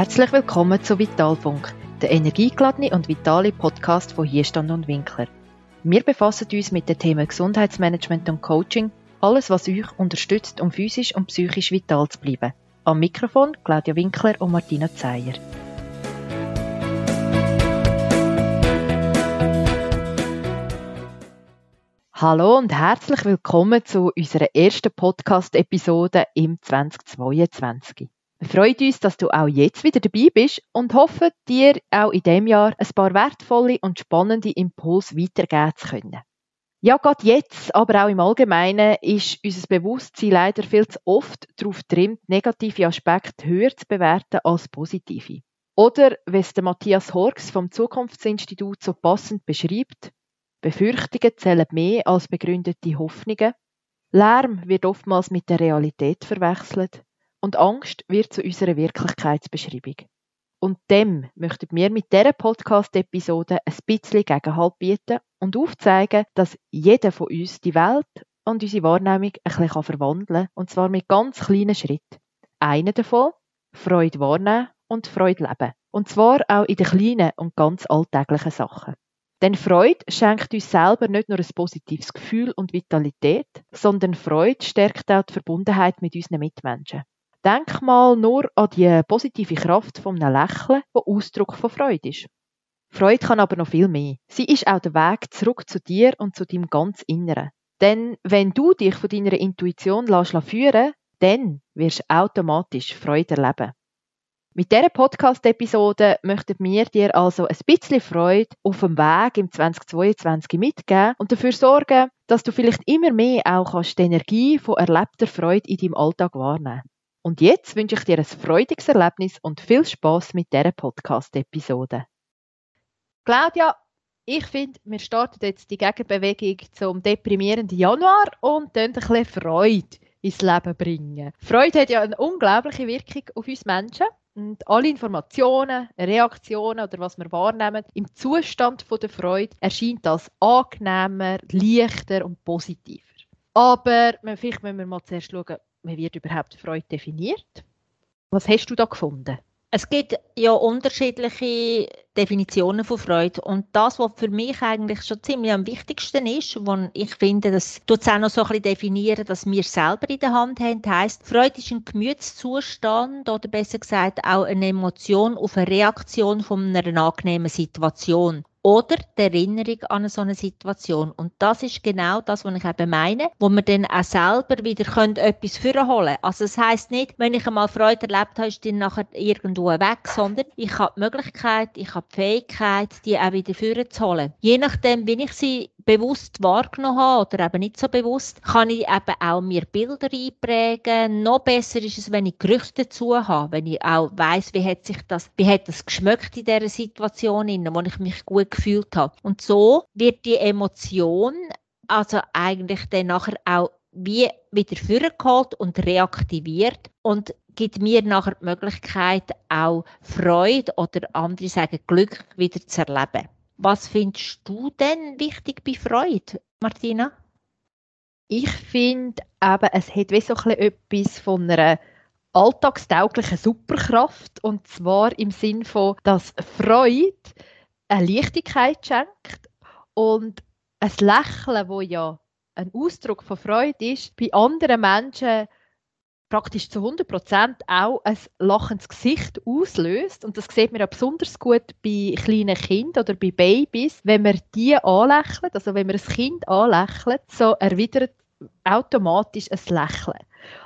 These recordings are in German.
Herzlich willkommen zu Vitalfunk, der energiegeladene und vitale Podcast von Hierstand und Winkler. Wir befassen uns mit den Themen Gesundheitsmanagement und Coaching, alles was euch unterstützt, um physisch und psychisch vital zu bleiben. Am Mikrofon Claudia Winkler und Martina Zeyer. Hallo und herzlich willkommen zu unserer ersten Podcast-Episode im 2022. Freuen uns, dass du auch jetzt wieder dabei bist und hoffen, dir auch in diesem Jahr ein paar wertvolle und spannende Impulse weitergeben zu können. Ja, gerade jetzt, aber auch im Allgemeinen, ist unser Bewusstsein leider viel zu oft darauf trimmt, negative Aspekte höher zu bewerten als positive. Oder, wie es der Matthias Horks vom Zukunftsinstitut so passend beschreibt, Befürchtungen zählen mehr als begründete Hoffnungen. Lärm wird oftmals mit der Realität verwechselt und Angst wird zu unserer Wirklichkeitsbeschreibung. Und dem möchten wir mit dieser Podcast-Episode ein bisschen Gegenhalt bieten und aufzeigen, dass jeder von uns die Welt und unsere Wahrnehmung ein bisschen verwandeln kann, und zwar mit ganz kleinen Schritten. Einer davon, Freude wahrnehmen und Freude leben. Und zwar auch in den kleinen und ganz alltäglichen Sachen. Denn Freude schenkt uns selber nicht nur ein positives Gefühl und Vitalität, sondern Freude stärkt auch die Verbundenheit mit unseren Mitmenschen. Denk mal nur an die positive Kraft von einem Lächeln, wo Ausdruck von Freude ist. Freude kann aber noch viel mehr. Sie ist auch der Weg zurück zu dir und zu deinem ganz Inneren. Denn wenn du dich von deiner Intuition lässt führen dann wirst du automatisch Freude erleben. Mit dieser Podcast-Episode möchten wir dir also ein bisschen Freude auf dem Weg im 2022 mitgeben und dafür sorgen, dass du vielleicht immer mehr auch kannst die Energie von erlebter Freude in deinem Alltag wahrnehmen und jetzt wünsche ich dir ein freudiges Erlebnis und viel Spaß mit dieser Podcast-Episode. Claudia, ich finde, wir starten jetzt die Gegenbewegung zum deprimierenden Januar und dann ein bisschen Freude ins Leben bringen. Freude hat ja eine unglaubliche Wirkung auf uns Menschen. Und alle Informationen, Reaktionen oder was wir wahrnehmen, im Zustand der Freude erscheint als angenehmer, leichter und positiver. Aber vielleicht müssen wir mal zuerst schauen, wie wird überhaupt Freude definiert? Was hast du da gefunden? Es gibt ja unterschiedliche Definitionen von Freude und das, was für mich eigentlich schon ziemlich am wichtigsten ist, wo ich finde, das tut es auch noch so ein bisschen definieren, dass wir selber in der Hand haben, heisst, Freude ist ein Gemütszustand oder besser gesagt auch eine Emotion auf eine Reaktion von einer angenehmen Situation oder die Erinnerung an so eine Situation. Und das ist genau das, was ich eben meine, wo man dann auch selber wieder können, etwas vorholen. Also das heisst nicht, wenn ich einmal Freude erlebt habe, ist die nachher irgendwo weg, sondern ich habe die Möglichkeit, ich habe die Fähigkeit, die auch wieder vorzuholen. Je nachdem, wie ich sie bewusst wahrgenommen habe oder eben nicht so bewusst, kann ich eben auch mir Bilder einprägen. Noch besser ist es, wenn ich Gerüchte dazu habe, wenn ich auch weiß, wie hat sich das, wie hat das geschmeckt in dieser Situation, in wo ich mich gut gefühlt habe. Und so wird die Emotion also eigentlich dann nachher auch wie wieder vorgeholt und reaktiviert und gibt mir nachher die Möglichkeit, auch Freude oder andere sagen Glück wieder zu erleben. Was findest du denn wichtig bei Freude, Martina? Ich finde eben, es hat wie so etwas von einer alltagstauglichen Superkraft und zwar im Sinn von, dass Freude eine Leichtigkeit schenkt und ein Lächeln, wo ja ein Ausdruck von Freude ist, bei anderen Menschen praktisch zu 100% auch ein lachendes Gesicht auslöst. Und das sieht man ja besonders gut bei kleinen Kindern oder bei Babys. Wenn man die anlächelt, also wenn man ein Kind anlächelt, so erwidert automatisch ein Lächeln.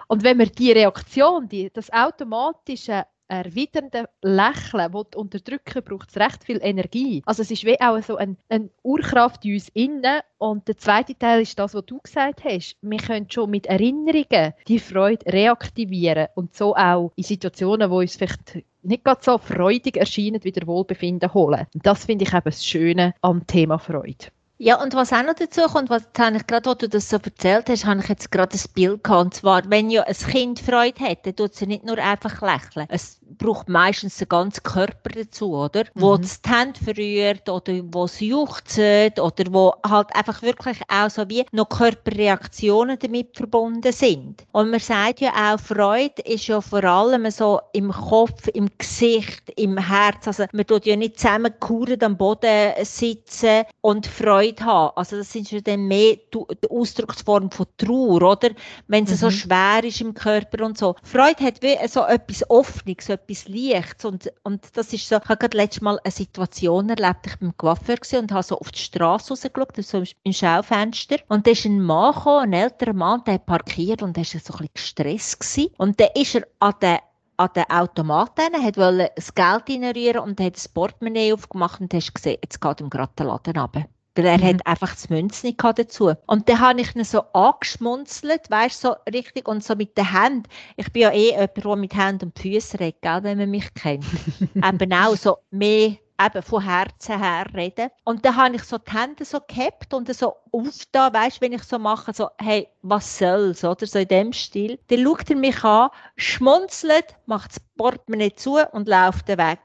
Und wenn man die Reaktion, die, das automatische erwidernde Lächeln das unterdrücken, braucht es recht viel Energie. Also es ist wie auch so eine ein Urkraft in uns innen. Und der zweite Teil ist das, was du gesagt hast. Wir können schon mit Erinnerungen die Freude reaktivieren und so auch in Situationen, wo uns vielleicht nicht ganz so freudig erscheinen, wieder Wohlbefinden holen. Und das finde ich eben das Schöne am Thema Freude. Ja, und was auch noch dazu kommt, was habe ich gerade, wo du das so erzählt hast, habe ich jetzt gerade ein Bild gehabt. Und zwar, wenn ja ein Kind Freude hat, dann tut es nicht nur einfach lächeln. Es braucht meistens den ganzen Körper dazu, oder? Mhm. Wo das die Hände verrührt oder wo es juchzt oder wo halt einfach wirklich auch so wie noch Körperreaktionen damit verbunden sind. Und man sagt ja auch, Freude ist ja vor allem so im Kopf, im Gesicht, im Herz. Also man tut ja nicht zusammen am Boden sitzen und Freude haben. Also das sind schon dann mehr die Ausdrucksform von Trauer, oder? Wenn es mhm. so schwer ist im Körper und so. Freude hat wie so etwas Offenes, so etwas Lichts und, und das ist so, ich habe gerade letztes Mal eine Situation erlebt, ich beim Coiffeur und habe so auf die Straße rausgeschaut, so im Schaufenster und da ist ein Mann gekommen, ein älterer Mann, der parkiert und der war so ein bisschen gestresst gewesen. und dann ist er an den an den Automaten, hat das Geld reinrühren und hat das Portemonnaie aufgemacht und hast gesehen, jetzt geht ihm gerade der Laden runter. Weil er mhm. hat einfach das Münz nicht dazu. Und dann habe ich ihn so angeschmunzelt, weißt so richtig, und so mit den Händen. Ich bin ja eh jemand, der mit Händen und Füßen redet, gell, wenn man mich kennt. eben auch so mehr eben von Herzen her reden. Und dann habe ich so die Hände so gehabt und so aufgetan, weißt wenn ich so mache, so, hey, was soll's, oder so in dem Stil. Dann schaut er mich an, schmunzelt, macht das Portemonnaie zu und läuft weg.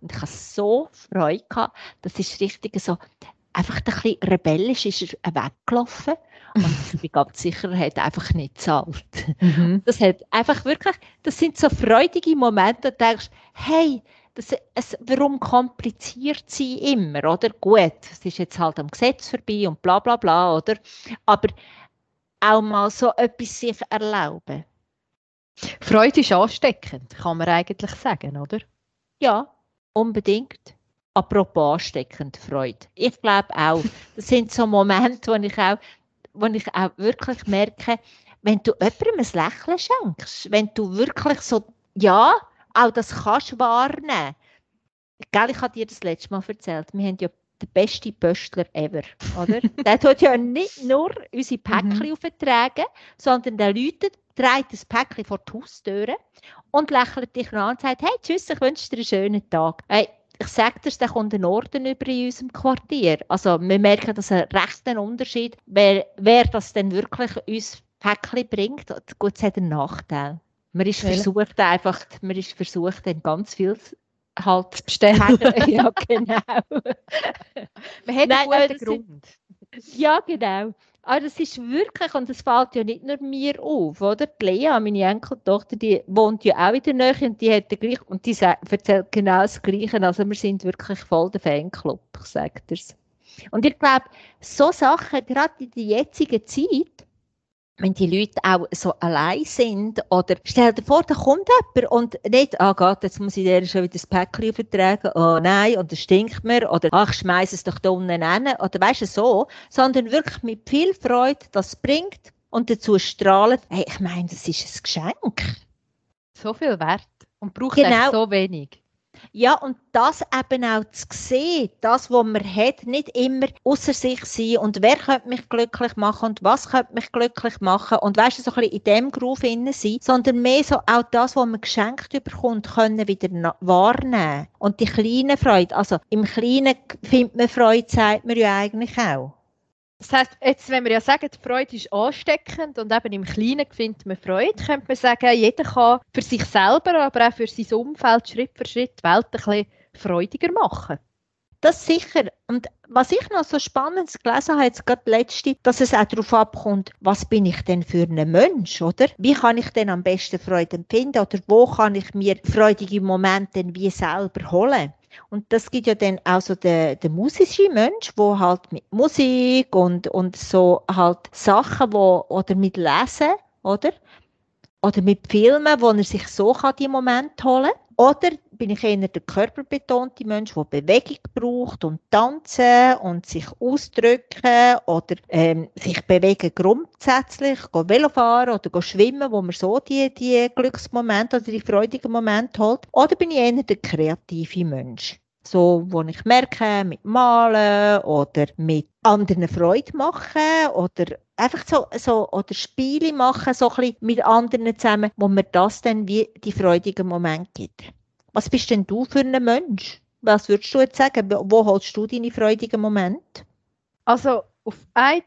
Und ich habe so Freude gehabt. Das ist richtig so, einfach ein bisschen rebellisch ist er weggelaufen. Und ich bin ganz sicher, er hat einfach nicht gezahlt. Mhm. Das hat einfach wirklich, das sind so freudige Momente, da denkst, hey, das, es, warum kompliziert sie immer, oder? Gut, es ist jetzt halt am Gesetz vorbei und bla bla bla, oder? Aber auch mal so etwas sich erlauben. Freude ist ansteckend, kann man eigentlich sagen, oder? Ja, unbedingt apropos ansteckend Freude. Ich glaube auch, das sind so Momente, wo ich auch, wo ich auch wirklich merke, wenn du jemandem ein Lächeln schenkst, wenn du wirklich so, ja, auch das kannst wahrnehmen. Gell, ich habe dir das letzte Mal erzählt, wir haben ja den besten Pöstler ever, oder? der tut ja nicht nur unsere Päckchen mhm. auftragen, sondern der läutet, dreht das Päckchen vor die Haustüre und lächelt dich an und sagt, hey, tschüss, ich wünsche dir einen schönen Tag. Hey, ich sage dir, da kommt ein Orden über in unserem Quartier. Also wir merken, dass ein rechten Unterschied, wer, wer das denn wirklich uns Päckchen bringt, gut, es hat einen Nachteil. Man ist ja. versucht einfach, man ist versucht, dann ganz viel halt zu bestellen. ja, genau. man hat Nein, einen guten Grund. Ja, genau. Aber das ist wirklich, und das fällt ja nicht nur mir auf, oder? Die Lea, meine Enkeltochter, die wohnt ja auch in der Nähe und die hat den gleich, und die erzählt genau das Gleiche. Also wir sind wirklich voll der Fanclub, sage das. Und ich glaube, so Sachen, gerade in der jetzigen Zeit, wenn die Leute auch so allein sind oder stell dir vor, da kommt jemand und nicht, ah oh Gott, jetzt muss ich dir schon wieder das Päckchen vertragen, oh nein, und es stinkt mir oder ach, schmeiß es doch da unten hin oder weißt du, so, sondern wirklich mit viel Freude das bringt und dazu strahlt, hey, ich meine, das ist ein Geschenk. So viel Wert und braucht genau. so wenig. Ja, und das eben auch zu sehen, das, was man hat, nicht immer außer sich sein und wer könnte mich glücklich machen und was könnte mich glücklich machen und weißt du, so ein bisschen in dem Groove innen sein, sondern mehr so auch das, was man geschenkt bekommt, können wieder wahrnehmen. Und die kleine Freude, also im Kleinen findet man Freude, sagt man ja eigentlich auch. Das heisst, jetzt, wenn wir ja sagen, die Freude ist ansteckend und eben im Kleinen findet man Freude, könnte man sagen, jeder kann für sich selber, aber auch für sein Umfeld Schritt für Schritt die Welt ein bisschen freudiger machen. Das sicher. Und was ich noch so spannend gelesen habe, jetzt gerade letzte, dass es auch darauf abkommt, was bin ich denn für ein Mensch, oder? Wie kann ich denn am besten Freude empfinden oder wo kann ich mir freudige Momente wie selber holen? Und das gibt ja dann auch so der, der musische Mensch, wo halt mit Musik und, und so halt Sachen, wo, oder mit Lesen, oder? Oder mit Filmen, wo er sich so kann, die Momente holen kann. Oder bin ich eher der körperbetonte Mensch, der Bewegung braucht und tanzen und sich ausdrücken oder ähm, sich bewegen grundsätzlich, go Velofahren oder schwimmen, wo man so die, die Glücksmomente oder die freudigen Momente holt. Oder bin ich eher der kreative Mensch? So, wo ich merke, mit Malen oder mit anderen Freude machen oder einfach so, so oder Spiele machen, so ein bisschen mit anderen zusammen, wo mir das dann wie die freudigen Momente gibt. Was bist denn du für ein Mensch? Was würdest du jetzt sagen? Wo holst du deine freudigen Momente? Also auf eine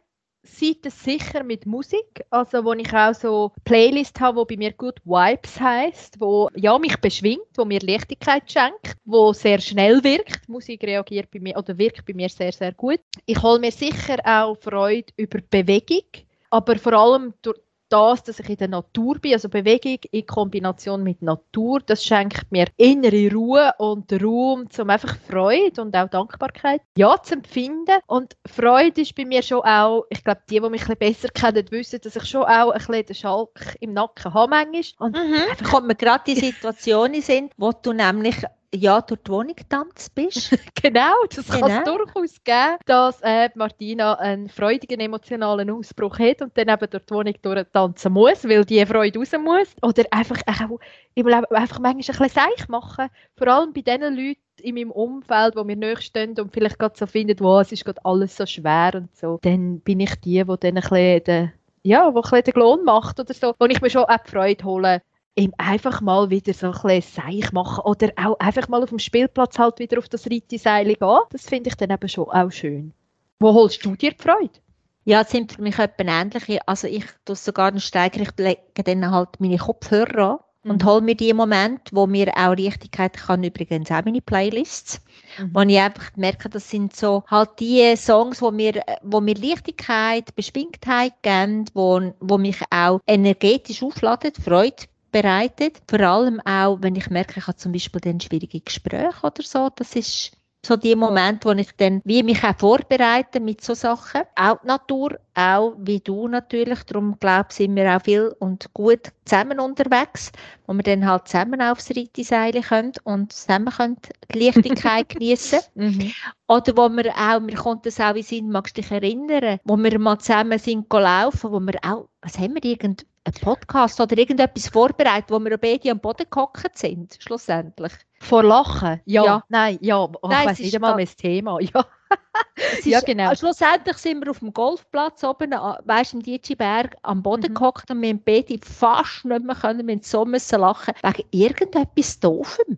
Seite sicher mit Musik, also wo ich auch so Playlist habe, wo bei mir gut Vibes heißt, wo ja mich beschwingt, wo mir Leichtigkeit schenkt, wo sehr schnell wirkt. Musik reagiert bei mir oder wirkt bei mir sehr sehr gut. Ich hole mir sicher auch Freude über Bewegung, aber vor allem durch das, dass ich in der Natur bin, also Bewegung in Kombination mit Natur, das schenkt mir innere Ruhe und Raum, zum einfach Freude und auch Dankbarkeit ja zu empfinden. Und Freude ist bei mir schon auch, ich glaube, die, die mich ein bisschen besser kennen, wissen, dass ich schon auch ein bisschen den Schalk im Nacken habe manchmal. Und mhm. kommt mir gerade die Situationen sind, wo du nämlich ja, durch die Wohnung tanzt bist. genau, das genau. kann es durchaus geben, dass äh, Martina einen freudigen emotionalen Ausbruch hat und dann eben durch die Wohnung durch tanzen muss, weil die Freude raus muss. Oder einfach auch im Leben einfach manchmal ein bisschen seich machen. Vor allem bei den Leuten in meinem Umfeld, wo mir näher stehen und vielleicht gerade so finden, wow, es ist gerade alles so schwer und so. Dann bin ich die, die dann ein bisschen den ja, wo ein bisschen den Lohn macht oder so, wo ich mir schon auch die Freude hole, ihm einfach mal wieder so ein bisschen Seich machen oder auch einfach mal auf dem Spielplatz halt wieder auf das Reiteseil gehen. Das finde ich dann eben schon auch schön. Wo holst du dir die Freude? Ja, es sind für mich etwas ähnliche. Also ich tue sogar einen Steiger, ich lege dann halt meine Kopfhörer an mhm. und hole mir die Momente, wo mir auch Richtigkeit kann, übrigens auch meine Playlists, mhm. wo ich einfach merke, das sind so halt die Songs, wo mir, wo mir Leichtigkeit, Beschwingtheit geben, wo, wo mich auch energetisch aufladen, Freude bereitet. Vor allem auch, wenn ich merke, ich habe zum Beispiel dann schwierige Gespräche oder so. Das ist so die Momente, wo ich dann wie mich auch vorbereite mit so Sachen. Auch die Natur, auch wie du natürlich. Darum glaube ich, sind wir auch viel und gut zusammen unterwegs, wo wir dann halt zusammen aufs Reiteseil können und zusammen können die Leichtigkeit genießen. Mhm. Oder wo wir auch, mir kommt das auch in Sinn, magst du dich erinnern, wo wir mal zusammen sind gelaufen, wo wir auch, was haben wir, irgend einen Podcast oder irgendetwas vorbereitet, wo wir beide am Boden gehockt sind, schlussendlich. Vor Lachen? Ja. ja. Nein, ja. Oh, Nein, ich weiß nicht einmal das Thema. Ja. ja, genau. Ist, schlussendlich sind wir auf dem Golfplatz oben, äh, weißt, im Dietschiberg, am Boden mhm. gehockt und wir haben beide fast nicht mehr können, wir so müssen lachen, wegen irgendetwas Doofem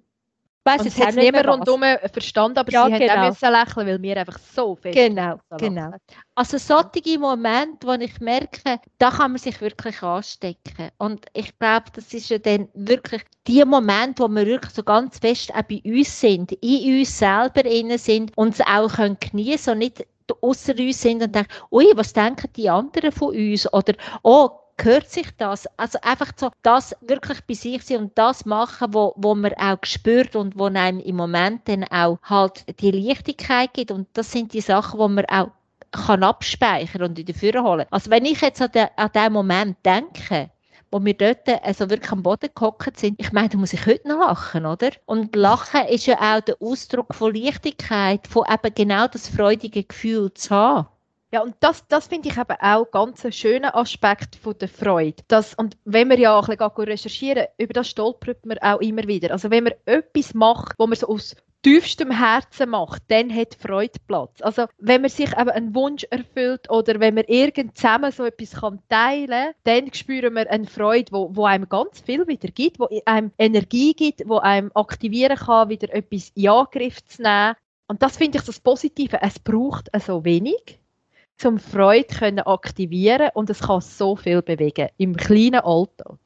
weiss jetzt hat niemand rundherum verstanden, aber ja, sie genau. haben auch genau. lächeln, weil wir einfach so fest Genau, genau. Also solche Momente, wo ich merke, da kann man sich wirklich anstecken. Und ich glaube, das ist ja dann wirklich die Momente, wo wir wirklich so ganz fest auch bei uns sind, in uns selber innen sind und es auch können genießen und nicht außer uns sind und denken, ui, was denken die anderen von uns? Oder, oh, gehört sich das? Also einfach so das wirklich bei sich sein und das machen, wo, wo man auch spürt und wo einem im Moment dann auch halt die Leichtigkeit gibt und das sind die Sachen, wo man auch kann abspeichern und wieder führen holen. Also wenn ich jetzt an, den, an den Moment denke, wo wir dort also wirklich am Boden gehockt sind, ich meine, da muss ich heute noch lachen, oder? Und Lachen ist ja auch der Ausdruck von Leichtigkeit, von eben genau das freudige Gefühl zu haben. Ja, und das, das finde ich eben auch ganz einen schönen Aspekt von der Freude. Das, und wenn wir ja auch ein bisschen recherchieren, über das stolpert man auch immer wieder. Also wenn man etwas macht, wo man so aus tiefstem Herzen macht, dann hat Freude Platz. Also wenn man sich eben einen Wunsch erfüllt oder wenn man irgend zusammen so etwas kann teilen dann spüren wir eine Freude, wo, wo einem ganz viel wieder gibt, wo einem Energie gibt, wo einem aktivieren kann, wieder etwas in Angriff zu nehmen. Und das finde ich das Positive. Es braucht so wenig zum Freude können aktivieren und es kann so viel bewegen im kleinen Alltag.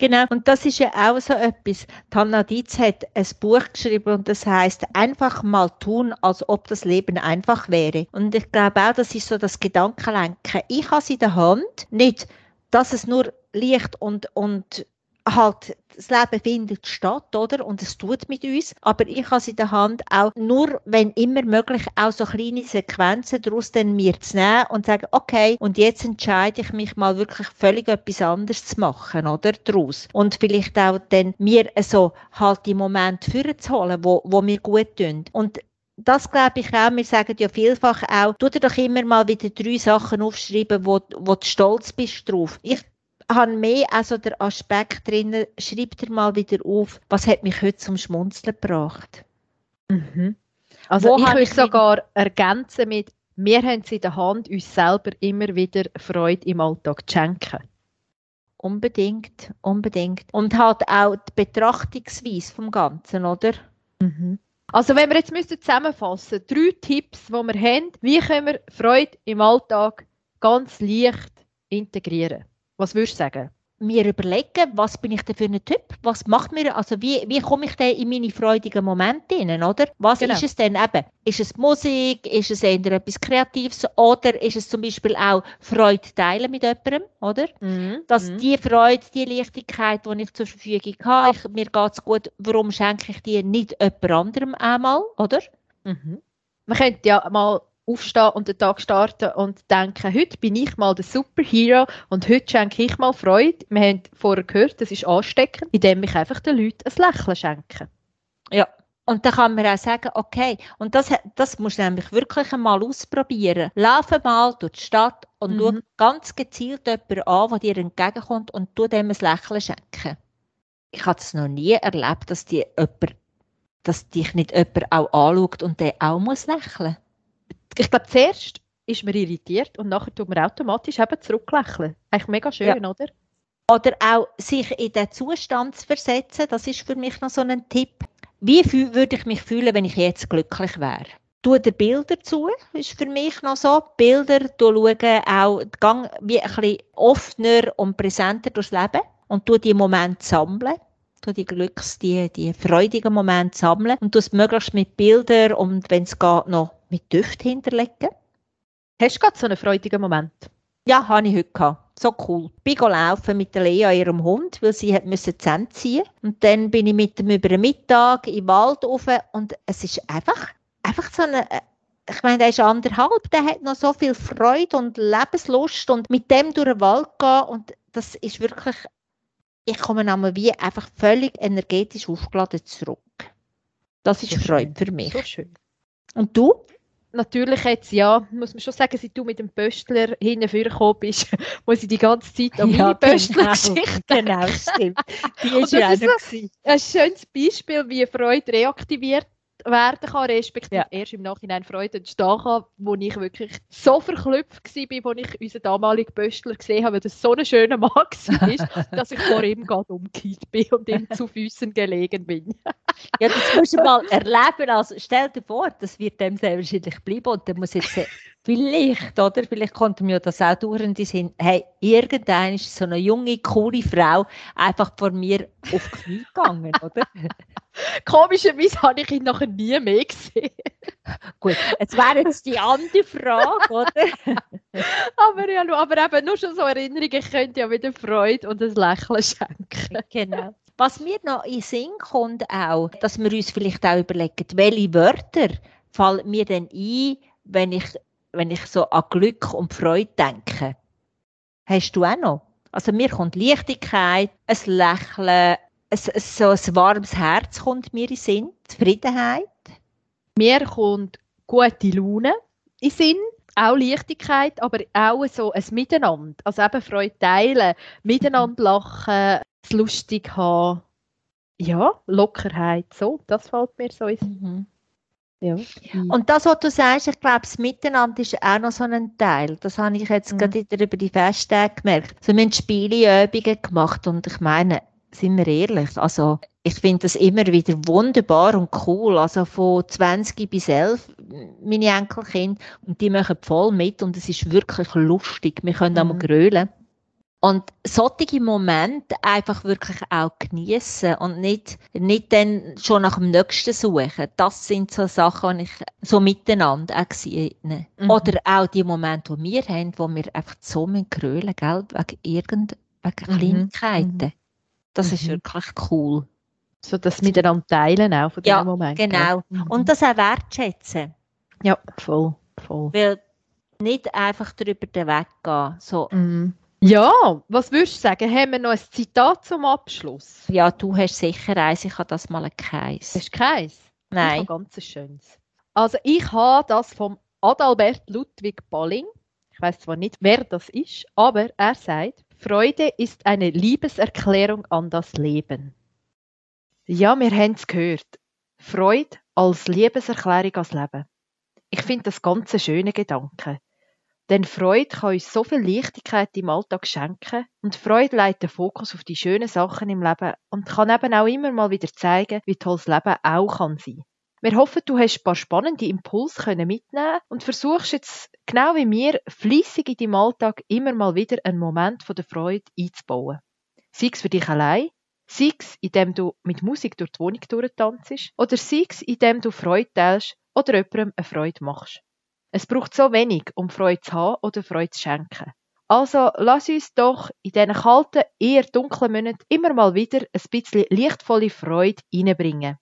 Genau, und das ist ja auch so etwas. Tanna Dietz hat ein Buch geschrieben und das heißt einfach mal tun, als ob das Leben einfach wäre. Und ich glaube auch, das ist so das Gedankenlenken. Ich habe es in der Hand, nicht, dass es nur Licht und, und halt das Leben findet statt, oder? Und es tut mit uns. Aber ich habe es in der Hand, auch nur, wenn immer möglich, auch so kleine Sequenzen daraus dann mir zu nehmen und sagen, okay, und jetzt entscheide ich mich mal wirklich völlig etwas anderes zu machen, oder? Daraus. Und vielleicht auch dann mir so halt die Momente vorzuholen, wo, wo mir gut tun. Und das glaube ich auch, wir sagen ja vielfach auch, tu dir doch immer mal wieder drei Sachen aufschreiben, wo, wo du stolz bist drauf. Ich habe mehr also der Aspekt drin, schreib dir mal wieder auf, was hat mich heute zum Schmunzeln gebracht. Mhm. Also Wo ich würde sogar ergänzen mit, wir haben es in der Hand, uns selber immer wieder Freude im Alltag zu schenken. Unbedingt, unbedingt. Und halt auch die Betrachtungsweise vom Ganzen, oder? Mhm. Also wenn wir jetzt müssen zusammenfassen, drei Tipps, die wir haben, wie können wir Freude im Alltag ganz leicht integrieren? Was würdest du sagen? mir überlegen, was bin ich denn für ein Typ? Was macht mir, also wie, wie komme ich denn in meine freudigen Momente hinein, oder? Was genau. ist es denn eben? Ist es Musik? Ist es eher etwas Kreatives? Oder ist es zum Beispiel auch Freude teilen mit jemandem, oder? Mhm. Dass mhm. die Freude, die Leichtigkeit, die ich zur Verfügung habe, ich, mir geht es gut, warum schenke ich die nicht jemand anderem einmal, oder? Mhm. Man könnte ja mal aufstehen und den Tag starten und denken, heute bin ich mal der Superhero und heute schenke ich mal Freude. Wir haben vorher gehört, das ist ansteckend, indem ich einfach den Leuten ein Lächeln schenke. Ja, und dann kann man auch sagen, okay, und das, das musst du nämlich wirklich einmal ausprobieren. Laufe mal durch die Stadt und mhm. schau ganz gezielt jemanden an, der dir entgegenkommt und tu dem ein Lächeln schenken. Ich habe es noch nie erlebt, dass, die jemand, dass dich nicht jemand auch anschaut und der auch muss lächeln muss ich glaube, zuerst ist man irritiert und nachher tut man automatisch eben zurücklächeln. Eigentlich mega schön, ja. oder? Oder auch sich in den Zustand zu versetzen, das ist für mich noch so ein Tipp. Wie würde ich mich fühlen, wenn ich jetzt glücklich wäre? Tue dir Bilder zu, ist für mich noch so. Bilder schauen auch, gang wie ein bisschen offener und präsenter durchs Leben und tue die Momente sammeln die Glücks-, die, die freudigen Momente sammeln und das möglichst mit Bildern und wenn es geht, noch mit Düft hinterlegen. Hast du gerade so einen freudigen Moment? Ja, habe ich heute gehabt. So cool. Ich bin laufen mit der Lea, ihrem Hund, weil sie hat müssen ziehen Und dann bin ich mit ihm über den Mittag im Wald rauf und es ist einfach, einfach so eine, ich meine, der ist anderthalb, der hat noch so viel Freude und Lebenslust und mit dem durch den Wald gehen und das ist wirklich, ich komme einmal wie einfach völlig energetisch aufgeladen zurück. Das ist so Freude schön. für mich. So schön. Und du? Natürlich jetzt, ja, muss man schon sagen, seit du mit dem Pöstler hinten gekommen bist, muss ich die ganze Zeit an meine ja, Pöstler-Geschichte Genau, stimmt. Die ist ja auch ein, ein schönes Beispiel, wie Freude reaktiviert werden kann, respektive ja. erst im Nachhinein Freude entstehen kann, wo ich wirklich so verklüpft war, als ich unseren damaligen Böstler gesehen habe, weil das so ein schöner Mann war, dass ich vor ihm gerade umgekehrt bin und ihm zu Füßen gelegen bin. ja, das musst du mal erleben. Also stell dir vor, das wird dem sehr wahrscheinlich bleiben und der muss jetzt Vielleicht, oder? Vielleicht konnte mir das auch durch in Sinn. Hey, irgendein ist so eine junge, coole Frau einfach vor mir auf die Knie gegangen, oder? Komischerweise habe ich ihn nachher nie mehr gesehen. Gut, jetzt wäre jetzt die andere Frage, oder? aber ja, aber eben nur schon so Erinnerungen, ich könnte ja wieder Freude und ein Lächeln schenken. Genau. Was mir noch in Sinn kommt auch, dass wir uns vielleicht auch überlegen, welche Wörter fallen mir denn ein, wenn ich wenn ich so an Glück und Freude denke. Hast du auch noch? Also mir kommt Leichtigkeit, ein Lächeln, ein, so ein warmes Herz kommt mir in Sinn, Zufriedenheit. Mir kommt gute Laune in Sinn, auch Leichtigkeit, aber auch so ein Miteinander. Also eben Freude teilen, miteinander lachen, es lustig haben. Ja, Lockerheit, so, das fällt mir so ins mhm. Ja. Und das, was du sagst, ich glaube, das Miteinander ist auch noch so ein Teil. Das habe ich jetzt mhm. gerade wieder über die Festtage gemerkt. Also wir haben Spieleübungen gemacht und ich meine, sind wir ehrlich, also ich finde das immer wieder wunderbar und cool. Also von 20 bis 11 meine Enkelkinder und die machen voll mit und es ist wirklich lustig. Wir können mhm. einmal grölen. Und solche Momente einfach wirklich auch genießen und nicht, nicht dann schon nach dem Nächsten suchen. Das sind so Sachen, die ich so miteinander auch gesehen mhm. Oder auch die Momente, die wir haben, wo wir einfach so mit grölen, gell, wegen irgendwelchen mhm. Kleinigkeiten. Mhm. Das ist mhm. wirklich cool. So das Miteinander teilen auch von ja, Moment. genau. Mhm. Und das auch wertschätzen. Ja, voll, voll. Weil nicht einfach darüber den Weg gehen. So, mhm. Ja, was würdest du sagen? Haben wir noch ein Zitat zum Abschluss? Ja, du hast sicher eins, ich habe das mal keins. Hast du keins? Nein. Ich habe ganz schönes. Also ich habe das vom Adalbert Ludwig Balling. Ich weiß zwar nicht, wer das ist, aber er sagt, Freude ist eine Liebeserklärung an das Leben. Ja, wir haben es gehört. Freude als Liebeserklärung ans Leben. Ich finde das ganz ein schöner Gedanke. Denn Freude kann uns so viel Leichtigkeit im Alltag schenken und Freude leitet den Fokus auf die schönen Sachen im Leben und kann eben auch immer mal wieder zeigen, wie toll das Leben auch kann sein. Wir hoffen, du hast ein paar spannende Impulse mitnehmen und versuchst jetzt, genau wie wir, fließig in deinem Alltag immer mal wieder einen Moment von der Freude einzubauen. Sei es für dich allein, sei es, indem du mit Musik durch die Wohnung durchtanzt, oder sei es, indem du Freude teilst oder jemandem eine Freude machst. Es braucht so wenig, um Freude zu haben oder Freude zu schenken. Also lass uns doch in diesen kalten, eher dunklen Monaten immer mal wieder ein bisschen lichtvolle Freude reinbringen.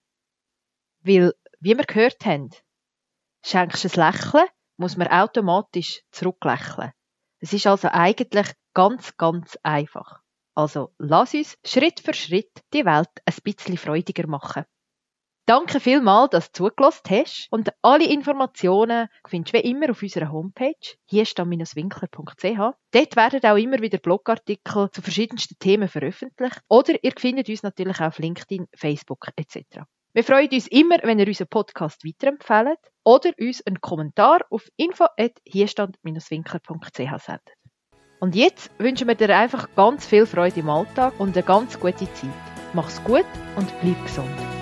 Weil, wie wir gehört haben, schenkst du ein Lächeln, muss man automatisch zurücklächeln. Es ist also eigentlich ganz, ganz einfach. Also lass uns Schritt für Schritt die Welt ein bisschen freudiger machen. Danke vielmals, dass du zugelassen hast. Und alle Informationen findest du wie immer auf unserer Homepage, hier winkler.ch. Dort werden auch immer wieder Blogartikel zu verschiedensten Themen veröffentlicht. Oder ihr findet uns natürlich auch auf LinkedIn, Facebook etc. Wir freuen uns immer, wenn ihr unseren Podcast weiterempfehlt oder uns einen Kommentar auf info.hierstand-winkler.ch sendet. Und jetzt wünschen wir dir einfach ganz viel Freude im Alltag und eine ganz gute Zeit. Mach's gut und bleib gesund.